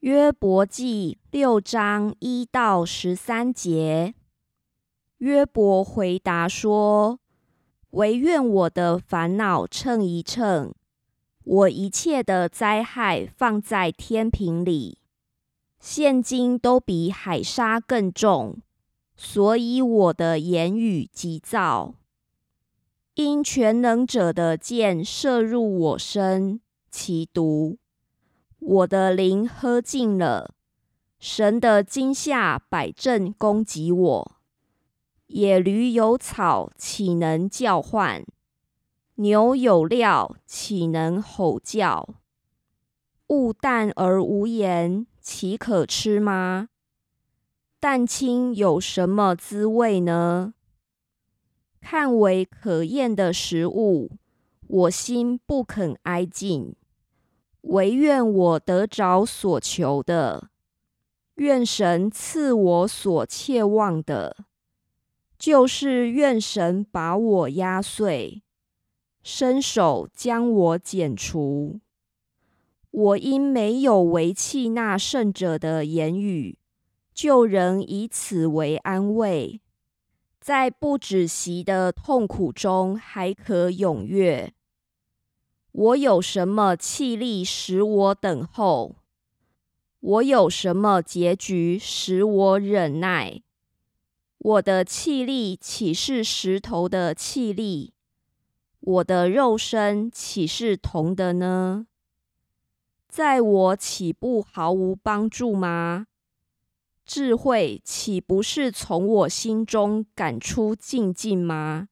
约伯记六章一到十三节，约伯回答说：“唯愿我的烦恼称一称，我一切的灾害放在天平里，现今都比海沙更重，所以我的言语急躁。因全能者的箭射入我身，其毒。”我的灵喝尽了，神的惊吓摆阵攻击我。野驴有草，岂能叫唤？牛有料，岂能吼叫？物淡而无盐，岂可吃吗？蛋清有什么滋味呢？看为可厌的食物，我心不肯挨近。唯愿我得着所求的，愿神赐我所切望的，就是愿神把我压碎，伸手将我剪除。我因没有违弃那圣者的言语，就仍以此为安慰，在不止息的痛苦中还可踊跃。我有什么气力使我等候？我有什么结局使我忍耐？我的气力岂是石头的气力？我的肉身岂是铜的呢？在我岂不毫无帮助吗？智慧岂不是从我心中赶出静静吗？